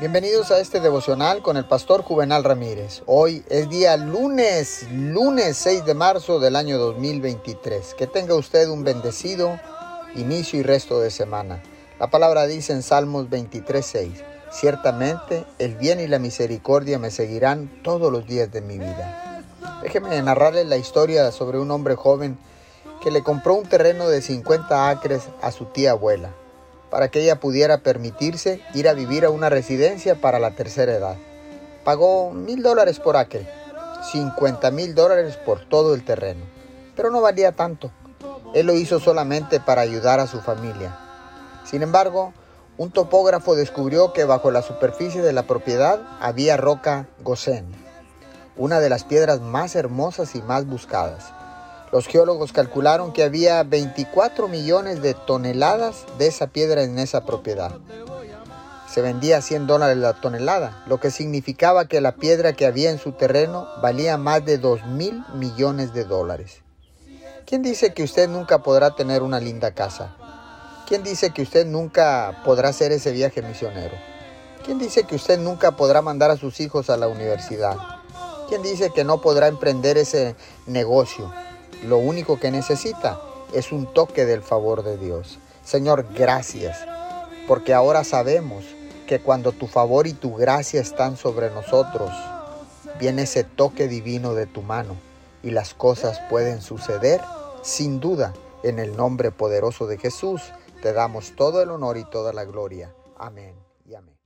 Bienvenidos a este devocional con el pastor Juvenal Ramírez. Hoy es día lunes, lunes 6 de marzo del año 2023. Que tenga usted un bendecido inicio y resto de semana. La palabra dice en Salmos 23:6, ciertamente el bien y la misericordia me seguirán todos los días de mi vida. Déjeme narrarle la historia sobre un hombre joven que le compró un terreno de 50 acres a su tía abuela para que ella pudiera permitirse ir a vivir a una residencia para la tercera edad. Pagó mil dólares por acre, 50 mil dólares por todo el terreno, pero no valía tanto. Él lo hizo solamente para ayudar a su familia. Sin embargo, un topógrafo descubrió que bajo la superficie de la propiedad había roca Gosén, una de las piedras más hermosas y más buscadas. Los geólogos calcularon que había 24 millones de toneladas de esa piedra en esa propiedad. Se vendía a 100 dólares la tonelada, lo que significaba que la piedra que había en su terreno valía más de 2 mil millones de dólares. ¿Quién dice que usted nunca podrá tener una linda casa? ¿Quién dice que usted nunca podrá hacer ese viaje misionero? ¿Quién dice que usted nunca podrá mandar a sus hijos a la universidad? ¿Quién dice que no podrá emprender ese negocio? Lo único que necesita es un toque del favor de Dios. Señor, gracias, porque ahora sabemos que cuando tu favor y tu gracia están sobre nosotros, viene ese toque divino de tu mano y las cosas pueden suceder sin duda. En el nombre poderoso de Jesús te damos todo el honor y toda la gloria. Amén y amén.